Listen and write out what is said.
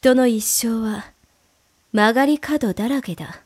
人の一生は曲がり角だらけだ。